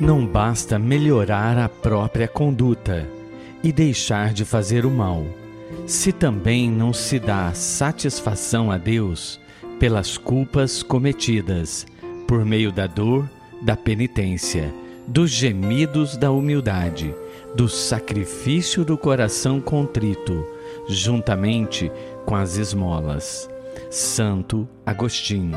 Não basta melhorar a própria conduta e deixar de fazer o mal, se também não se dá satisfação a Deus pelas culpas cometidas, por meio da dor, da penitência, dos gemidos da humildade, do sacrifício do coração contrito, juntamente com as esmolas. Santo Agostinho.